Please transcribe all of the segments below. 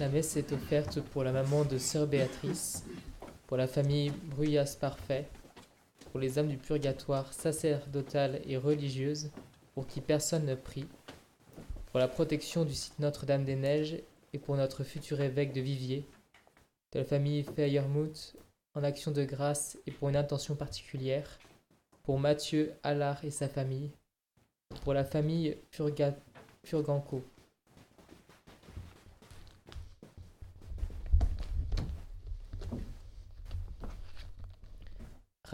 La messe est offerte pour la maman de Sœur Béatrice, pour la famille Bruyas Parfait, pour les âmes du purgatoire sacerdotales et religieuses, pour qui personne ne prie, pour la protection du site Notre-Dame-des-Neiges et pour notre futur évêque de Viviers, de la famille Feyermuth en action de grâce et pour une intention particulière, pour Mathieu Allard et sa famille, pour la famille Furga Furganco.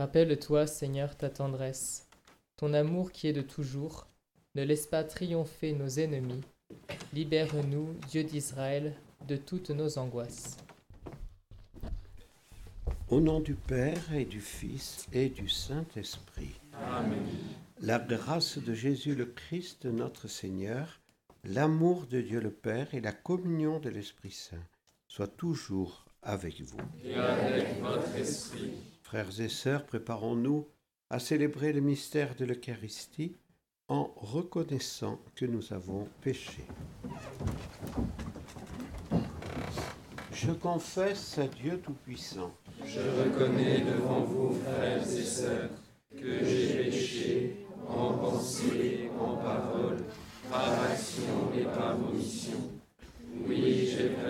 Rappelle-toi, Seigneur, ta tendresse, ton amour qui est de toujours, ne laisse pas triompher nos ennemis. Libère-nous, Dieu d'Israël, de toutes nos angoisses. Au nom du Père et du Fils et du Saint-Esprit. Amen. La grâce de Jésus le Christ, notre Seigneur, l'amour de Dieu le Père et la communion de l'Esprit Saint soient toujours avec vous. Et avec votre esprit. Frères et sœurs, préparons-nous à célébrer le mystère de l'Eucharistie en reconnaissant que nous avons péché. Je confesse à Dieu Tout-Puissant Je reconnais devant vous, frères et sœurs, que j'ai péché en pensée, en parole, par action et par omission. Oui, j'ai.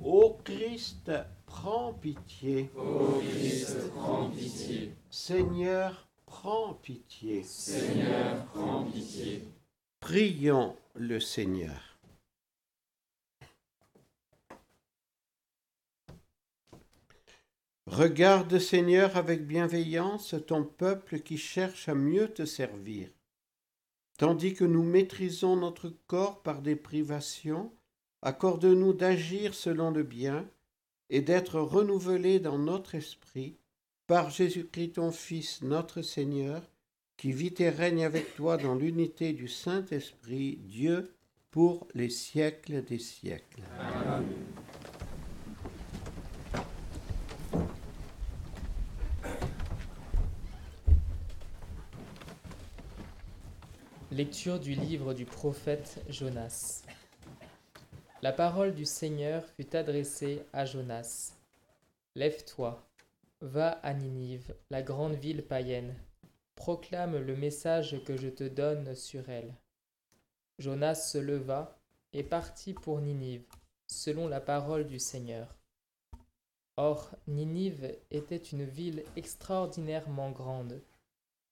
Ô Christ, prends pitié. Ô Christ, prends pitié. Seigneur, prends pitié. Seigneur, prends pitié. Prions le Seigneur. Regarde, Seigneur, avec bienveillance ton peuple qui cherche à mieux te servir. Tandis que nous maîtrisons notre corps par des privations, accorde-nous d'agir selon le bien et d'être renouvelés dans notre esprit par Jésus-Christ ton Fils, notre Seigneur, qui vit et règne avec toi dans l'unité du Saint-Esprit, Dieu, pour les siècles des siècles. Lecture du livre du prophète Jonas. La parole du Seigneur fut adressée à Jonas. Lève-toi, va à Ninive, la grande ville païenne, proclame le message que je te donne sur elle. Jonas se leva et partit pour Ninive, selon la parole du Seigneur. Or, Ninive était une ville extraordinairement grande.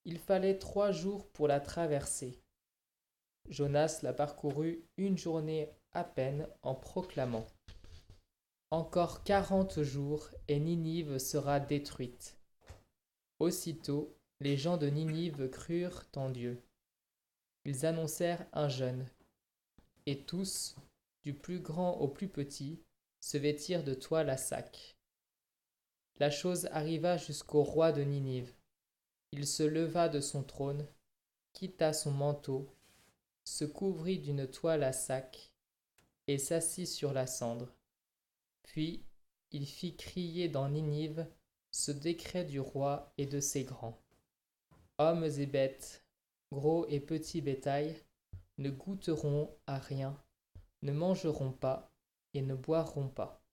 Il fallait trois jours pour la traverser. Jonas la parcourut une journée à peine en proclamant Encore quarante jours et Ninive sera détruite. Aussitôt, les gens de Ninive crurent en Dieu. Ils annoncèrent un jeûne. Et tous, du plus grand au plus petit, se vêtirent de toile à sac. La chose arriva jusqu'au roi de Ninive. Il se leva de son trône, quitta son manteau, se couvrit d'une toile à sac et s'assit sur la cendre. Puis il fit crier dans Ninive ce décret du roi et de ses grands. Hommes et bêtes, gros et petits bétail, ne goûteront à rien, ne mangeront pas et ne boiront pas.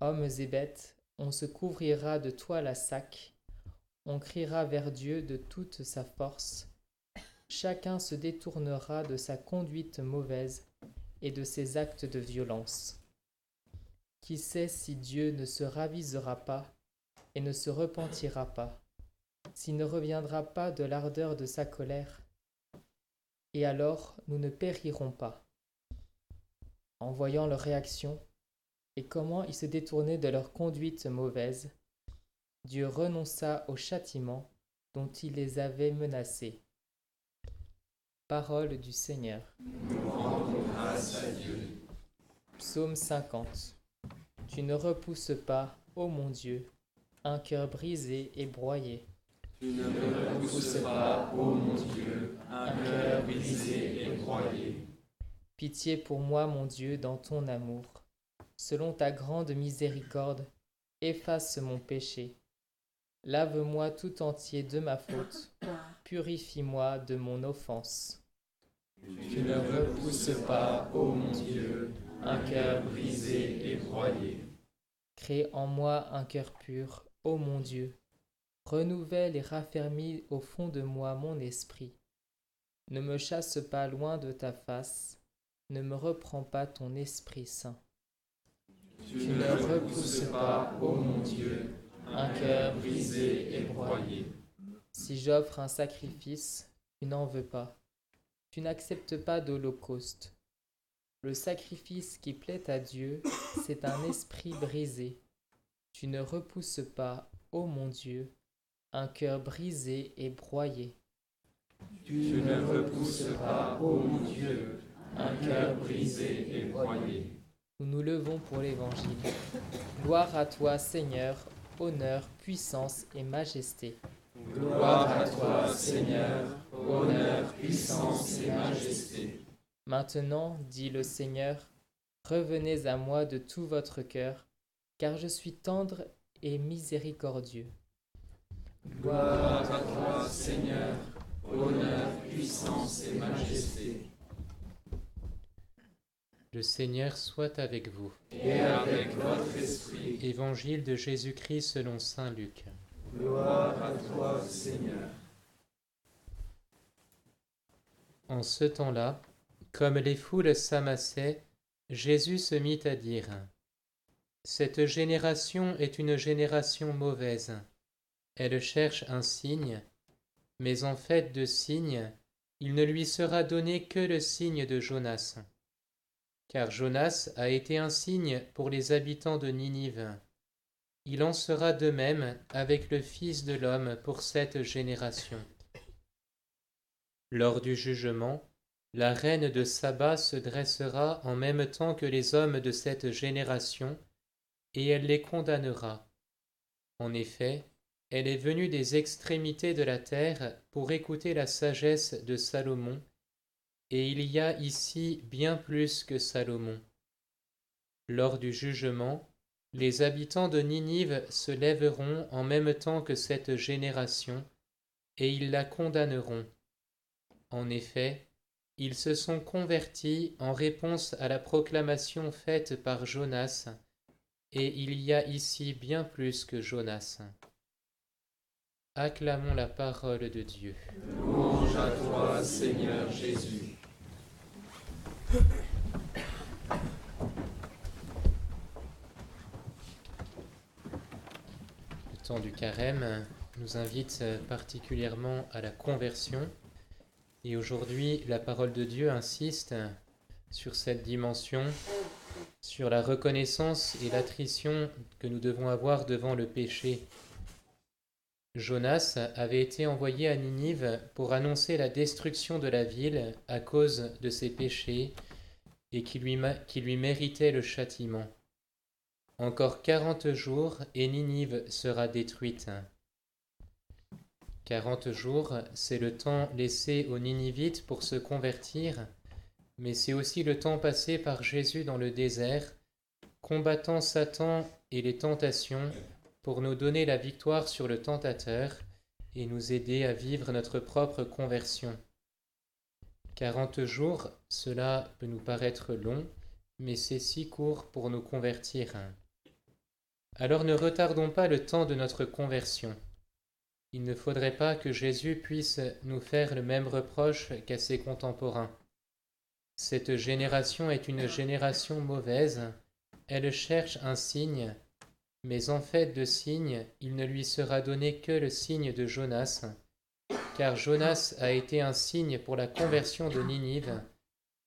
Hommes et bêtes, on se couvrira de toile à sac, on criera vers Dieu de toute sa force, chacun se détournera de sa conduite mauvaise et de ses actes de violence. Qui sait si Dieu ne se ravisera pas et ne se repentira pas, s'il ne reviendra pas de l'ardeur de sa colère, et alors nous ne périrons pas. En voyant leur réaction et comment ils se détournaient de leur conduite mauvaise, Dieu renonça au châtiment dont il les avait menacés. Parole du Seigneur. Nous rendons grâce à Dieu. Psaume 50 Tu ne repousses pas, ô mon Dieu, un cœur brisé et broyé. Tu ne me repousses pas, ô mon Dieu, un cœur brisé et broyé. Pitié pour moi, mon Dieu, dans ton amour. Selon ta grande miséricorde, efface mon péché. Lave-moi tout entier de ma faute. Purifie-moi de mon offense. Tu ne repousses pas, ô mon Dieu, un cœur brisé et broyé. Crée en moi un cœur pur, ô mon Dieu. Renouvelle et raffermis au fond de moi mon esprit. Ne me chasse pas loin de ta face, ne me reprends pas ton Esprit Saint. Tu ne repousses pas, ô mon Dieu, un cœur brisé et broyé. Si j'offre un sacrifice, tu n'en veux pas. Tu n'acceptes pas d'holocauste. Le sacrifice qui plaît à Dieu, c'est un esprit brisé. Tu ne repousses pas, ô mon Dieu, un cœur brisé et broyé. Tu ne repousses pas, ô mon Dieu, un cœur brisé et broyé. Nous nous levons pour l'Évangile. Gloire à toi, Seigneur, honneur, puissance et majesté. Gloire à toi, Seigneur, honneur, puissance et majesté. Maintenant, dit le Seigneur, revenez à moi de tout votre cœur, car je suis tendre et miséricordieux. Gloire à toi, Seigneur, honneur, puissance et majesté. Le Seigneur soit avec vous. Et avec votre esprit. Évangile de Jésus-Christ selon Saint Luc. Gloire à toi, Seigneur. En ce temps-là, comme les foules s'amassaient, Jésus se mit à dire Cette génération est une génération mauvaise. Elle cherche un signe, mais en fait de signe, il ne lui sera donné que le signe de Jonas. Car Jonas a été un signe pour les habitants de Ninive. Il en sera de même avec le Fils de l'homme pour cette génération. Lors du jugement, la reine de Saba se dressera en même temps que les hommes de cette génération, et elle les condamnera. En effet, elle est venue des extrémités de la terre pour écouter la sagesse de Salomon, et il y a ici bien plus que Salomon. Lors du jugement, les habitants de Ninive se lèveront en même temps que cette génération, et ils la condamneront. En effet, ils se sont convertis en réponse à la proclamation faite par Jonas, et il y a ici bien plus que Jonas. Acclamons la parole de Dieu. Louange à toi, Seigneur Jésus. Le temps du carême nous invite particulièrement à la conversion. Et aujourd'hui, la parole de Dieu insiste sur cette dimension, sur la reconnaissance et l'attrition que nous devons avoir devant le péché. Jonas avait été envoyé à Ninive pour annoncer la destruction de la ville à cause de ses péchés et qui lui, qui lui méritait le châtiment. Encore quarante jours et Ninive sera détruite. Quarante jours, c'est le temps laissé aux Ninivites pour se convertir, mais c'est aussi le temps passé par Jésus dans le désert, combattant Satan et les tentations pour nous donner la victoire sur le tentateur et nous aider à vivre notre propre conversion. Quarante jours, cela peut nous paraître long, mais c'est si court pour nous convertir. Alors ne retardons pas le temps de notre conversion. Il ne faudrait pas que Jésus puisse nous faire le même reproche qu'à ses contemporains. Cette génération est une génération mauvaise, elle cherche un signe, mais en fait de signe, il ne lui sera donné que le signe de Jonas, car Jonas a été un signe pour la conversion de Ninive,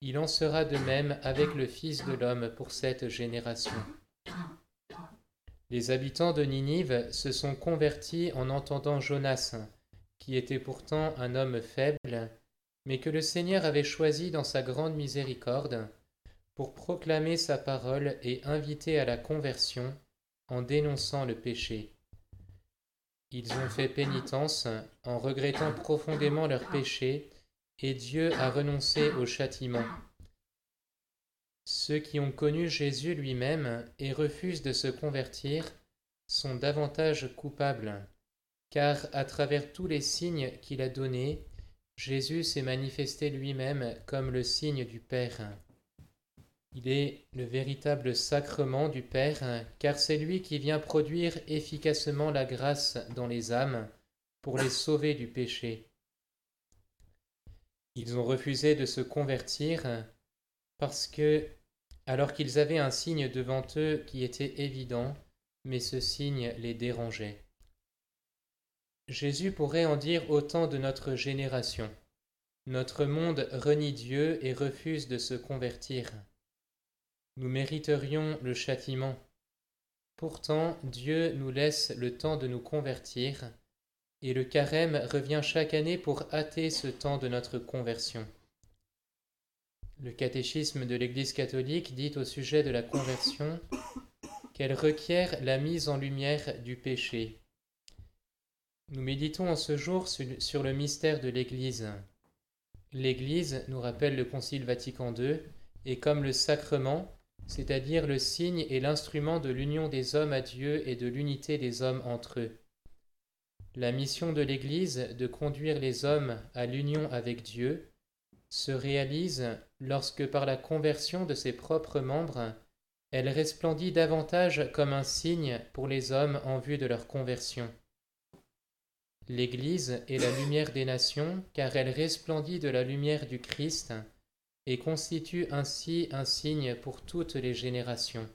il en sera de même avec le Fils de l'homme pour cette génération. Les habitants de Ninive se sont convertis en entendant Jonas, qui était pourtant un homme faible, mais que le Seigneur avait choisi dans sa grande miséricorde pour proclamer sa parole et inviter à la conversion en dénonçant le péché. Ils ont fait pénitence en regrettant profondément leur péché et Dieu a renoncé au châtiment. Ceux qui ont connu Jésus lui-même et refusent de se convertir sont davantage coupables, car à travers tous les signes qu'il a donnés, Jésus s'est manifesté lui-même comme le signe du Père. Il est le véritable sacrement du Père, car c'est lui qui vient produire efficacement la grâce dans les âmes pour les sauver du péché. Ils ont refusé de se convertir parce que, alors qu'ils avaient un signe devant eux qui était évident, mais ce signe les dérangeait. Jésus pourrait en dire autant de notre génération. Notre monde renie Dieu et refuse de se convertir. Nous mériterions le châtiment. Pourtant, Dieu nous laisse le temps de nous convertir, et le carême revient chaque année pour hâter ce temps de notre conversion. Le catéchisme de l'Église catholique dit au sujet de la conversion qu'elle requiert la mise en lumière du péché, nous méditons en ce jour sur le mystère de l'Église. L'Église, nous rappelle le Concile Vatican II, est comme le sacrement, c'est-à-dire le signe et l'instrument de l'union des hommes à Dieu et de l'unité des hommes entre eux. La mission de l'Église de conduire les hommes à l'union avec Dieu se réalise lorsque par la conversion de ses propres membres, elle resplendit davantage comme un signe pour les hommes en vue de leur conversion. L'Église est la lumière des nations, car elle resplendit de la lumière du Christ et constitue ainsi un signe pour toutes les générations.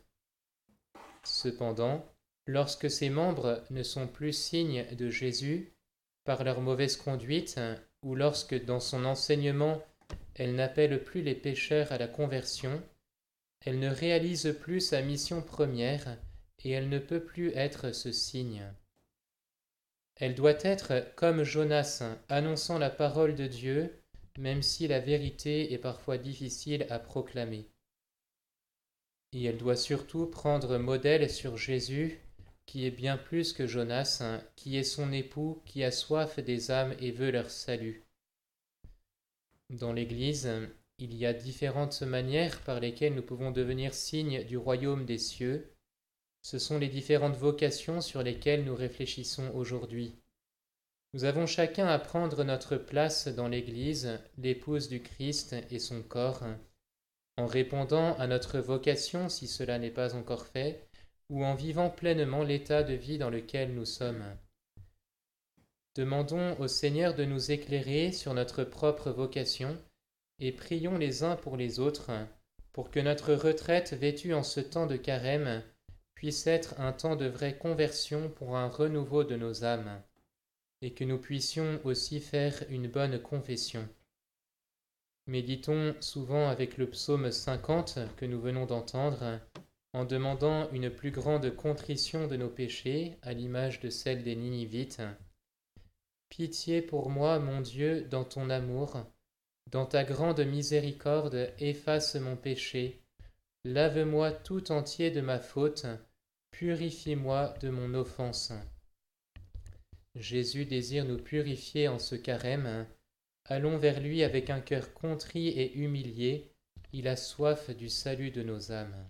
Cependant, lorsque ses membres ne sont plus signes de Jésus par leur mauvaise conduite, ou lorsque dans son enseignement elle n'appelle plus les pécheurs à la conversion, elle ne réalise plus sa mission première et elle ne peut plus être ce signe. Elle doit être comme Jonas, annonçant la parole de Dieu, même si la vérité est parfois difficile à proclamer. Et elle doit surtout prendre modèle sur Jésus, qui est bien plus que Jonas, qui est son époux, qui a soif des âmes et veut leur salut. Dans l'Église, il y a différentes manières par lesquelles nous pouvons devenir signes du royaume des cieux, ce sont les différentes vocations sur lesquelles nous réfléchissons aujourd'hui. Nous avons chacun à prendre notre place dans l'Église, l'épouse du Christ et son corps, en répondant à notre vocation si cela n'est pas encore fait, ou en vivant pleinement l'état de vie dans lequel nous sommes. Demandons au Seigneur de nous éclairer sur notre propre vocation et prions les uns pour les autres pour que notre retraite vêtue en ce temps de carême puisse être un temps de vraie conversion pour un renouveau de nos âmes, et que nous puissions aussi faire une bonne confession. Méditons souvent avec le psaume 50 que nous venons d'entendre, en demandant une plus grande contrition de nos péchés, à l'image de celle des Ninivites. Pitié pour moi, mon Dieu, dans ton amour, dans ta grande miséricorde, efface mon péché, lave-moi tout entier de ma faute, Purifie-moi de mon offense. Jésus désire nous purifier en ce carême. Allons vers lui avec un cœur contrit et humilié. Il a soif du salut de nos âmes.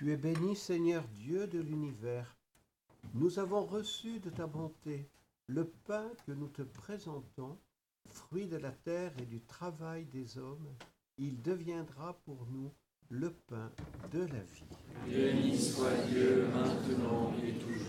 Tu es béni Seigneur Dieu de l'univers. Nous avons reçu de ta bonté le pain que nous te présentons, fruit de la terre et du travail des hommes. Il deviendra pour nous le pain de la vie. Béni soit Dieu maintenant et toujours.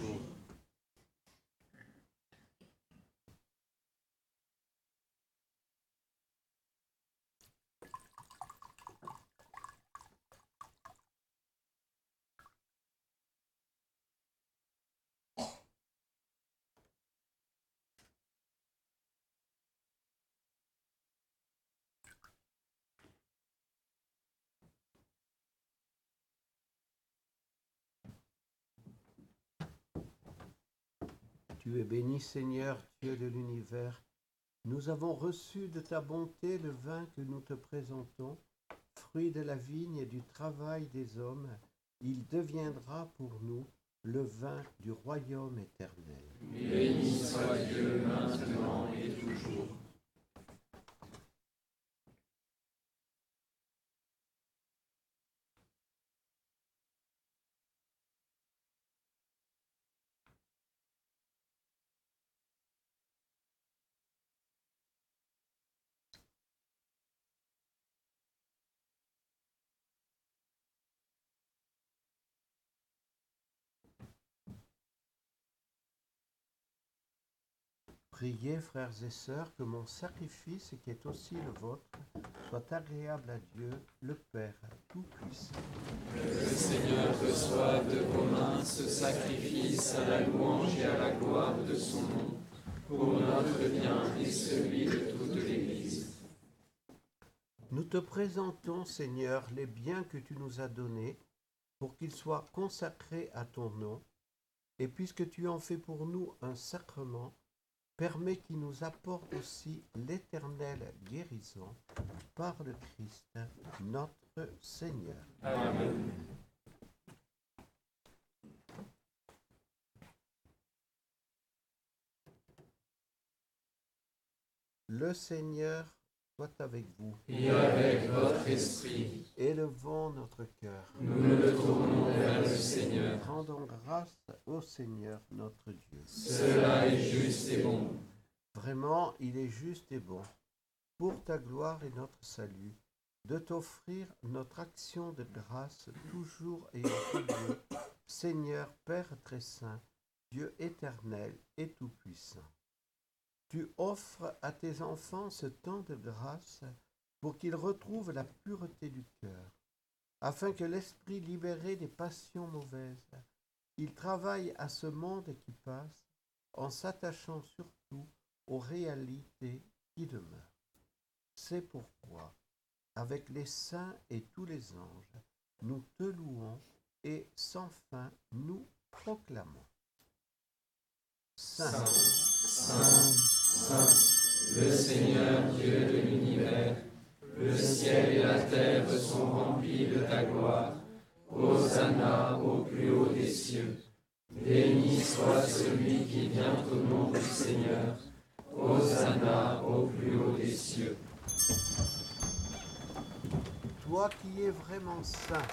Tu es béni Seigneur Dieu de l'univers. Nous avons reçu de ta bonté le vin que nous te présentons, fruit de la vigne et du travail des hommes. Il deviendra pour nous le vin du royaume éternel. Béni soit Dieu maintenant et toujours. Priez, frères et sœurs, que mon sacrifice, qui est aussi le vôtre, soit agréable à Dieu, le Père Tout-Puissant. Le Seigneur reçoive de vos mains ce sacrifice à la louange et à la gloire de son nom, pour notre bien et celui de toute l'Église. Nous te présentons, Seigneur, les biens que tu nous as donnés, pour qu'ils soient consacrés à ton nom, et puisque tu en fais pour nous un sacrement, permet qu'il nous apporte aussi l'éternelle guérison par le Christ notre Seigneur. Amen. Le Seigneur soit avec vous. Et avec votre esprit, Élevons notre cœur. nous le tournons vers le Seigneur. Rendons grâce au Seigneur notre Dieu. Cela est juste et bon. Vraiment, il est juste et bon, pour ta gloire et notre salut, de t'offrir notre action de grâce toujours et en tout lieu, Seigneur Père très saint, Dieu éternel et tout-puissant. Tu offres à tes enfants ce temps de grâce pour qu'ils retrouvent la pureté du cœur, afin que l'esprit libéré des passions mauvaises, il travaille à ce monde qui passe en s'attachant surtout aux réalités qui demeurent. C'est pourquoi, avec les saints et tous les anges, nous te louons et sans fin nous proclamons. Saint, le Seigneur Dieu de l'univers, le ciel et la terre sont remplis de ta gloire. Hosanna au plus haut des cieux. Béni soit celui qui vient au nom du Seigneur. Hosanna au plus haut des cieux. toi qui es vraiment saint,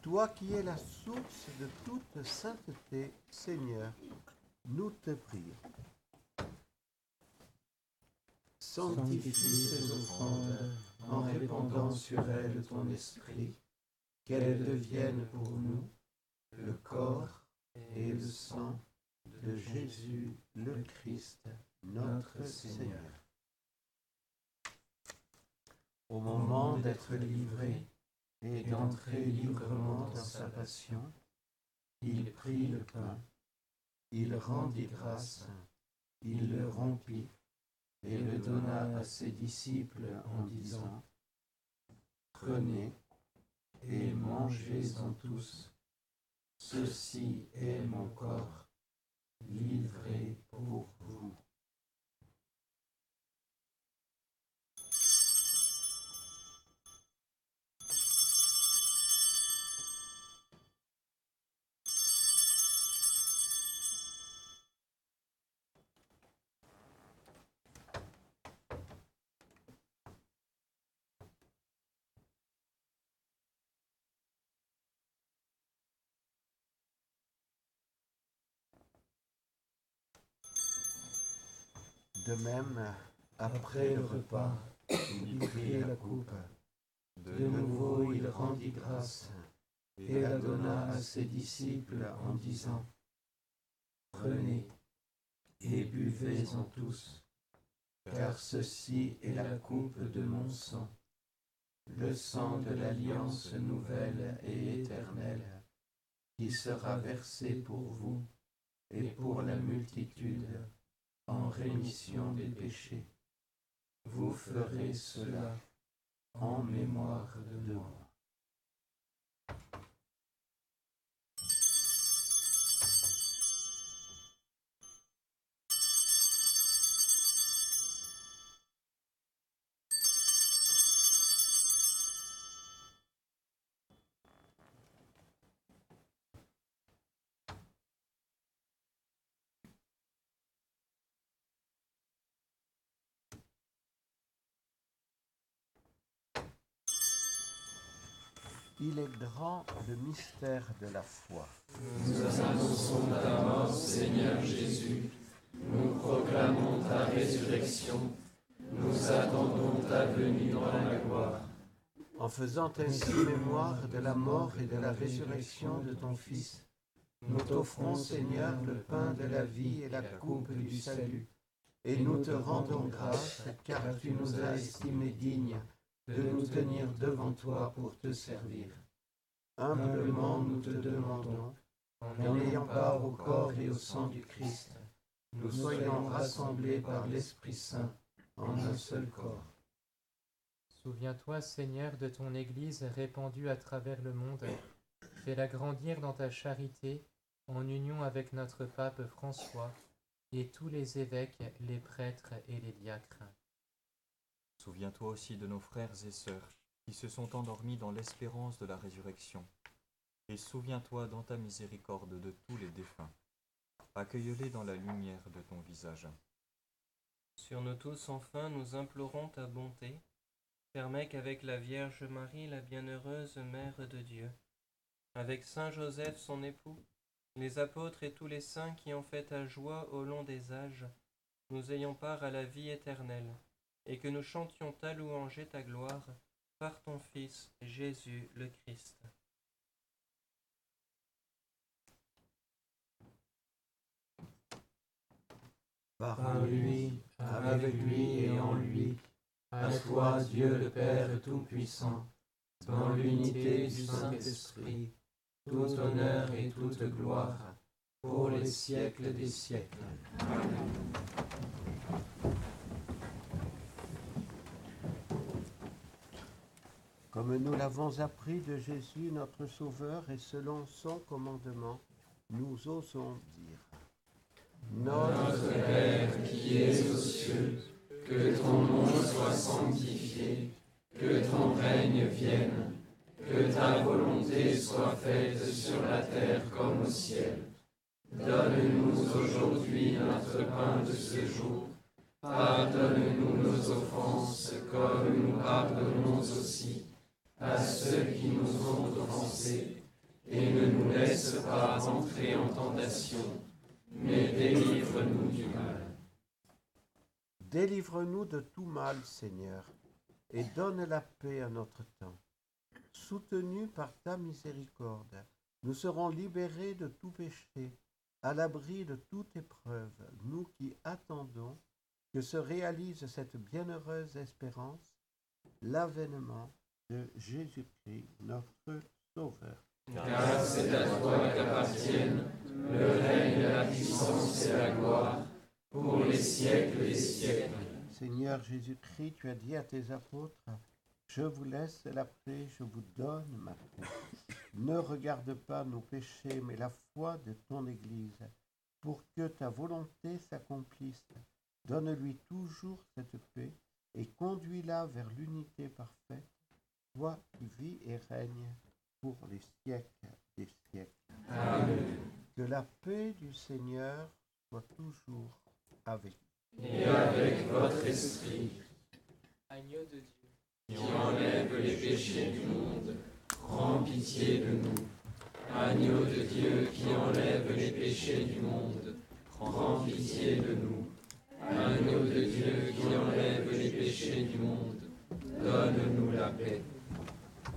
toi qui es la source de toute sainteté, Seigneur, nous te prions. Sanctifie ces offrandes en répandant sur elles ton esprit, qu'elles deviennent pour nous le corps et le sang de Jésus le Christ, notre Seigneur. Au moment d'être livré et d'entrer librement dans sa passion, il prit le pain, il rendit grâce, il le rompit et le donna à ses disciples en disant, Prenez et mangez-en tous, ceci est mon corps livré pour vous. De même, après le repas, il prit la coupe. De nouveau, il rendit grâce et la donna à ses disciples en disant, Prenez et buvez-en tous, car ceci est la coupe de mon sang, le sang de l'alliance nouvelle et éternelle, qui sera versé pour vous et pour la multitude en rémission des péchés. Vous ferez cela en mémoire de moi. Il est grand le mystère de la foi. Nous annonçons ta mort, Seigneur Jésus. Nous proclamons ta résurrection. Nous attendons ta venue dans la gloire. En faisant ainsi mémoire de la mort et de la résurrection de ton Fils, nous t'offrons, Seigneur, le pain de la vie et la coupe du salut. Et nous te rendons grâce, car tu nous as estimés dignes de nous tenir devant toi pour te servir. Humblement nous te demandons, en ayant part au corps et au sang du Christ, nous soyons rassemblés par l'Esprit Saint en un seul corps. Souviens-toi, Seigneur, de ton Église répandue à travers le monde. Fais-la grandir dans ta charité, en union avec notre pape François et tous les évêques, les prêtres et les diacres. Souviens-toi aussi de nos frères et sœurs qui se sont endormis dans l'espérance de la résurrection. Et souviens-toi dans ta miséricorde de tous les défunts. Accueille-les dans la lumière de ton visage. Sur nous tous, enfin, nous implorons ta bonté. Permets qu'avec la Vierge Marie, la bienheureuse Mère de Dieu, avec Saint Joseph, son époux, les apôtres et tous les saints qui ont fait ta joie au long des âges, nous ayons part à la vie éternelle et que nous chantions ta louange et ta gloire par ton Fils Jésus le Christ. Par lui, avec lui et en lui, à toi Dieu le Père Tout-Puissant, dans l'unité du Saint-Esprit, tout honneur et toute gloire, pour les siècles des siècles. Amen. Comme nous l'avons appris de Jésus, notre Sauveur, et selon son commandement, nous osons dire. Notre Père qui es aux cieux, que ton nom soit sanctifié, que ton règne vienne, que ta volonté soit faite sur la terre comme au ciel. Donne-nous aujourd'hui notre pain de ce jour. Pardonne-nous nos offenses comme nous pardonnons aussi à ceux qui nous ont offensés, et ne nous laisse pas entrer en tentation, mais délivre-nous du mal. Délivre-nous de tout mal, Seigneur, et donne la paix à notre temps. Soutenus par ta miséricorde, nous serons libérés de tout péché, à l'abri de toute épreuve, nous qui attendons que se réalise cette bienheureuse espérance, l'avènement de Jésus-Christ, notre Sauveur. Car c'est à toi qu'appartiennent le règne, la puissance et la gloire pour les siècles des siècles. Seigneur Jésus-Christ, tu as dit à tes apôtres, je vous laisse la paix, je vous donne ma paix. Ne regarde pas nos péchés, mais la foi de ton Église, pour que ta volonté s'accomplisse. Donne-lui toujours cette paix et conduis-la vers l'unité parfaite toi qui vis et règnes pour les siècles des siècles. Amen. Que la paix du Seigneur soit toujours avec vous. Et avec votre esprit. Agneau de Dieu, qui enlève les péchés du monde, prends pitié de nous. Agneau de Dieu qui enlève les péchés du monde, prends pitié de nous. Agneau de Dieu qui enlève les péchés du monde, donne-nous la paix.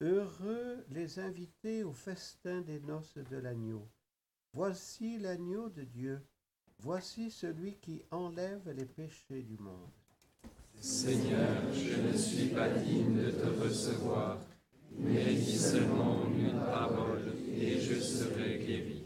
Heureux les invités au festin des noces de l'agneau. Voici l'agneau de Dieu. Voici celui qui enlève les péchés du monde. Seigneur, je ne suis pas digne de te recevoir, mais dis seulement une parole et je serai guéri.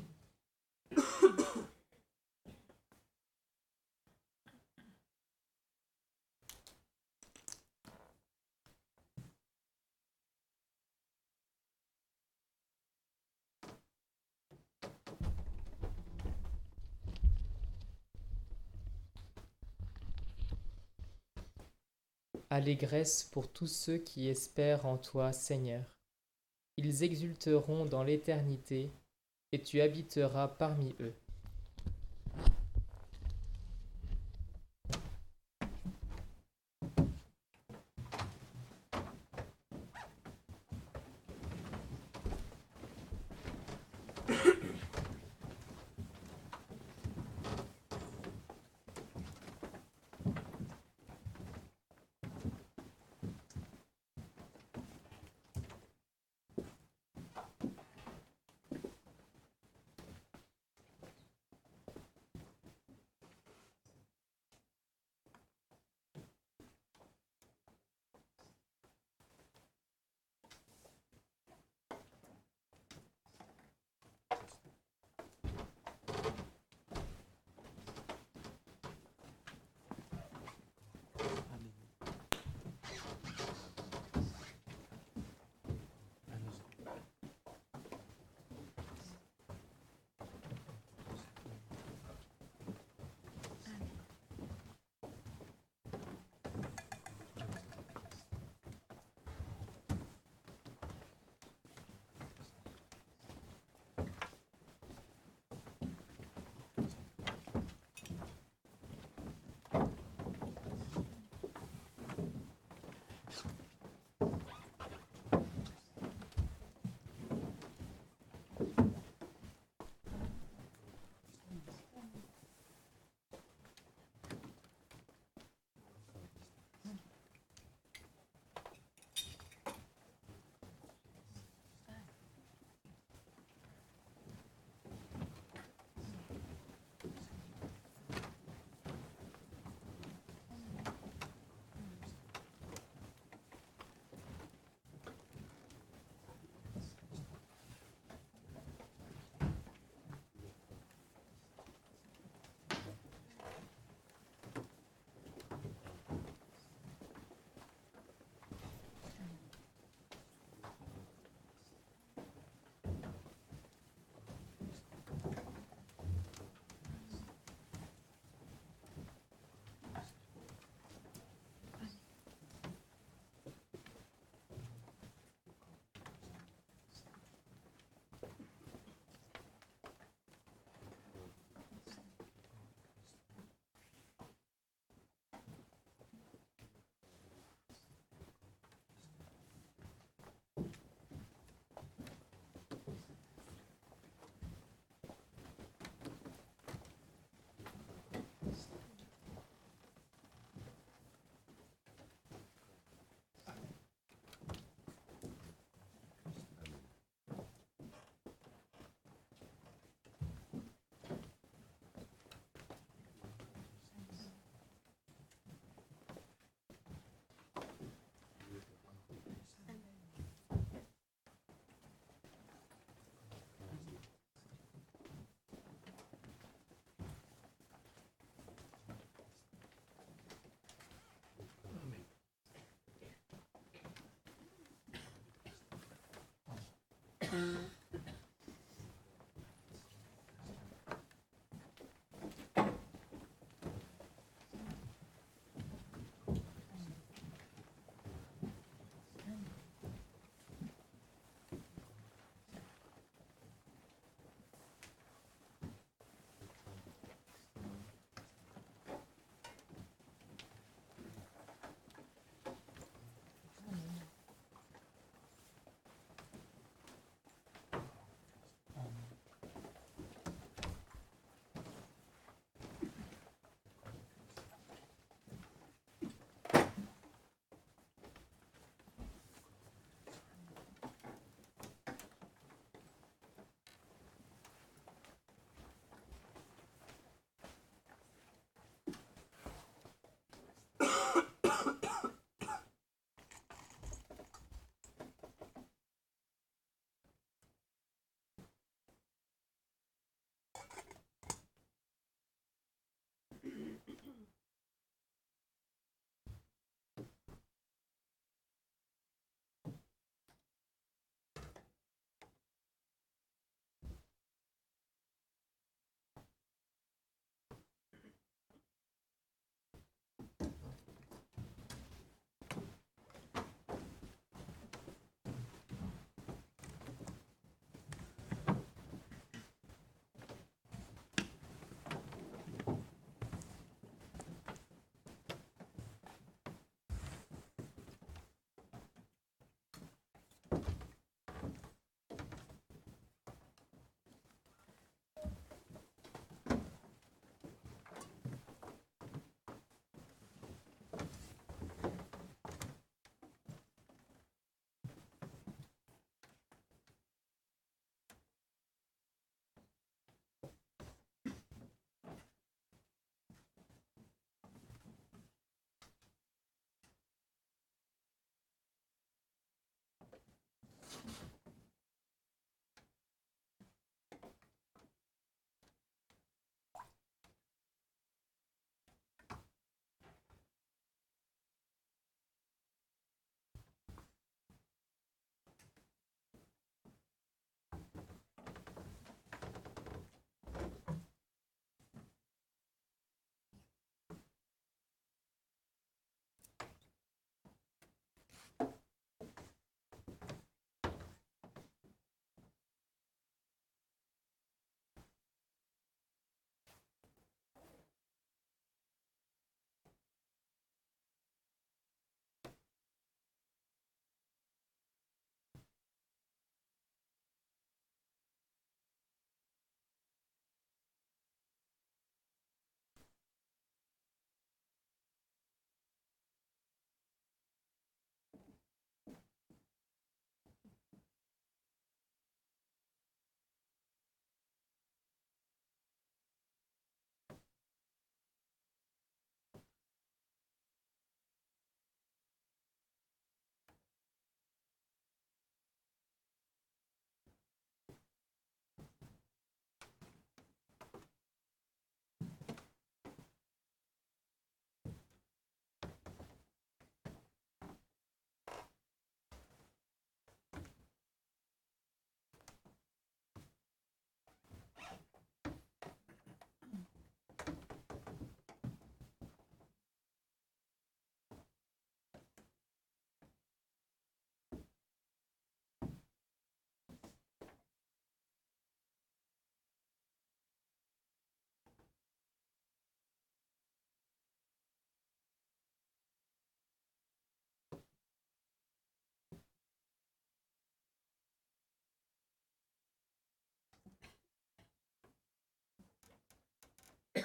Allégresse pour tous ceux qui espèrent en toi, Seigneur. Ils exulteront dans l'éternité, et tu habiteras parmi eux. Thank you.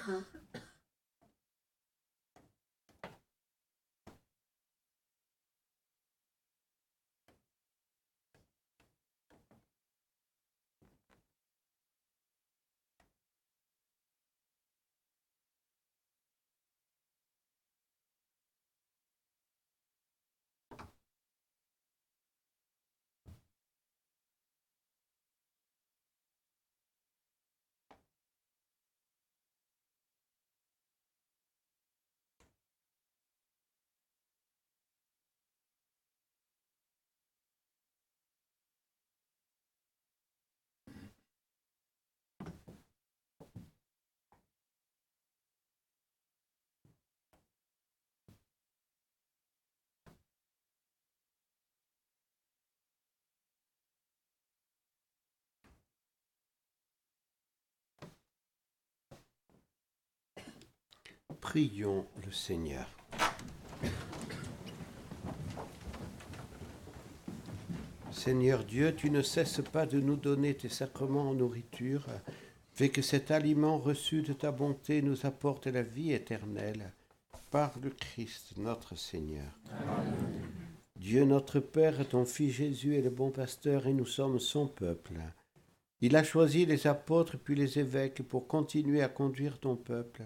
Uh-huh. Prions le Seigneur. Seigneur Dieu, tu ne cesses pas de nous donner tes sacrements en nourriture. Fais que cet aliment reçu de ta bonté nous apporte la vie éternelle par le Christ notre Seigneur. Dieu notre Père, ton Fils Jésus est le bon pasteur et nous sommes son peuple. Il a choisi les apôtres puis les évêques pour continuer à conduire ton peuple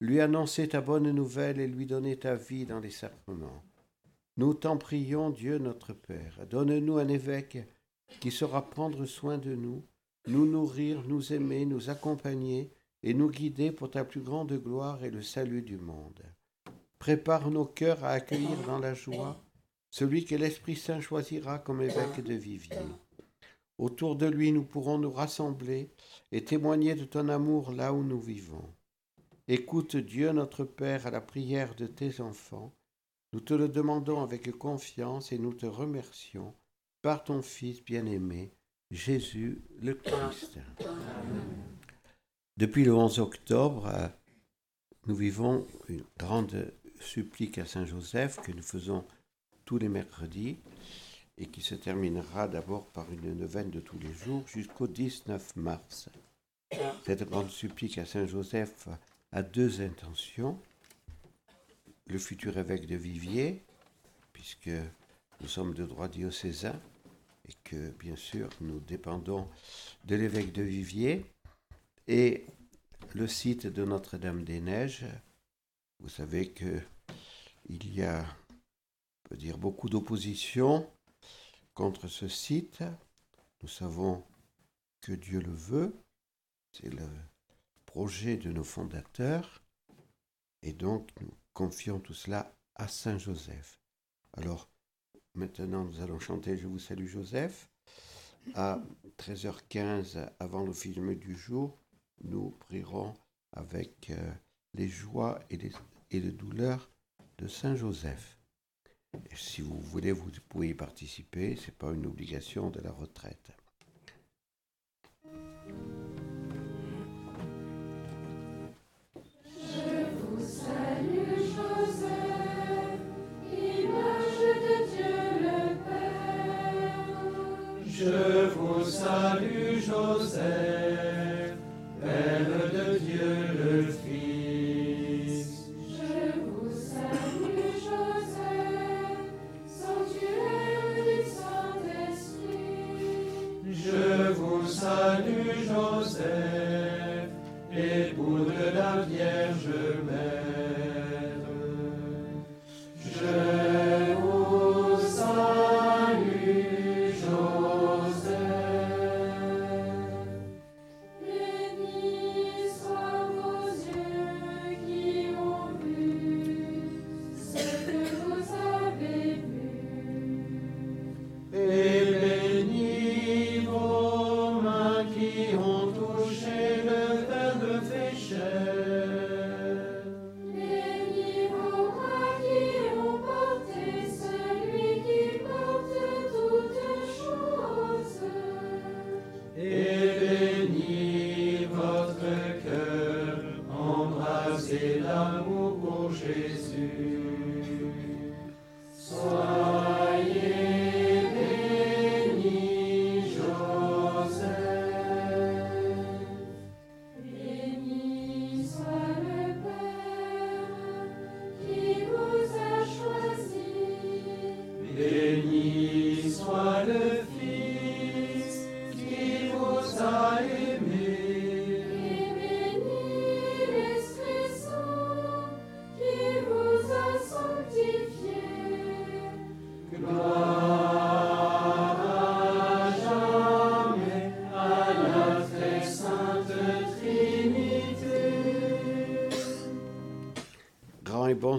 lui annoncer ta bonne nouvelle et lui donner ta vie dans les sacrements. Nous t'en prions, Dieu notre Père, donne-nous un évêque qui saura prendre soin de nous, nous nourrir, nous aimer, nous accompagner et nous guider pour ta plus grande gloire et le salut du monde. Prépare nos cœurs à accueillir dans la joie celui que l'Esprit Saint choisira comme évêque de Vivier. Autour de lui, nous pourrons nous rassembler et témoigner de ton amour là où nous vivons. Écoute Dieu notre Père à la prière de tes enfants. Nous te le demandons avec confiance et nous te remercions par ton Fils bien-aimé, Jésus le Christ. Depuis le 11 octobre, nous vivons une grande supplique à Saint Joseph que nous faisons tous les mercredis et qui se terminera d'abord par une neuvaine de tous les jours jusqu'au 19 mars. Cette grande supplique à Saint Joseph a deux intentions. Le futur évêque de Viviers, puisque nous sommes de droit diocésain et que bien sûr nous dépendons de l'évêque de Viviers, et le site de Notre-Dame-des-Neiges. Vous savez que il y a, peut dire, beaucoup d'opposition contre ce site. Nous savons que Dieu le veut. C'est le projet de nos fondateurs, et donc nous confions tout cela à Saint Joseph. Alors, maintenant nous allons chanter Je vous salue Joseph. À 13h15, avant le film du jour, nous prierons avec euh, les joies et les, douleurs de Saint Joseph. Si vous voulez, vous pouvez y participer, ce n'est pas une obligation de la retraite. Béni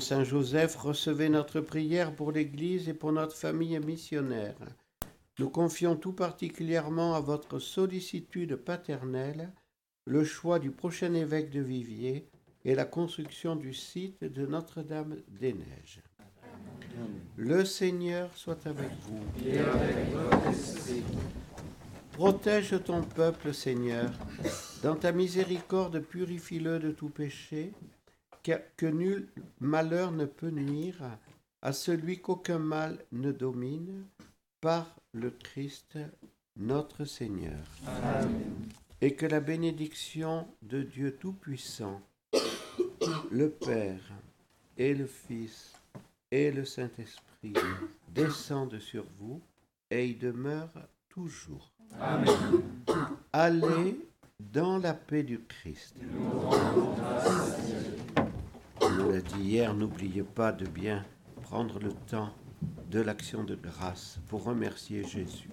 Saint Joseph, recevez notre prière pour l'Église et pour notre famille missionnaire. Nous confions tout particulièrement à votre sollicitude paternelle le choix du prochain évêque de Viviers et la construction du site de Notre-Dame des Neiges. Le Seigneur soit avec vous. Et avec votre esprit. Protège ton peuple, Seigneur. Dans ta miséricorde, purifie-le de tout péché, que, nul malheur ne peut nuire à celui qu'aucun mal ne domine, par le Christ notre Seigneur. Amen. Et que la bénédiction de Dieu Tout-Puissant, le Père et le Fils et le Saint-Esprit descendent sur vous et y demeurent toujours. Amen. Allez dans la paix du Christ. Nous rendons grâce à Dieu. On l'a dit hier, n'oubliez pas de bien prendre le temps de l'action de grâce pour remercier Jésus.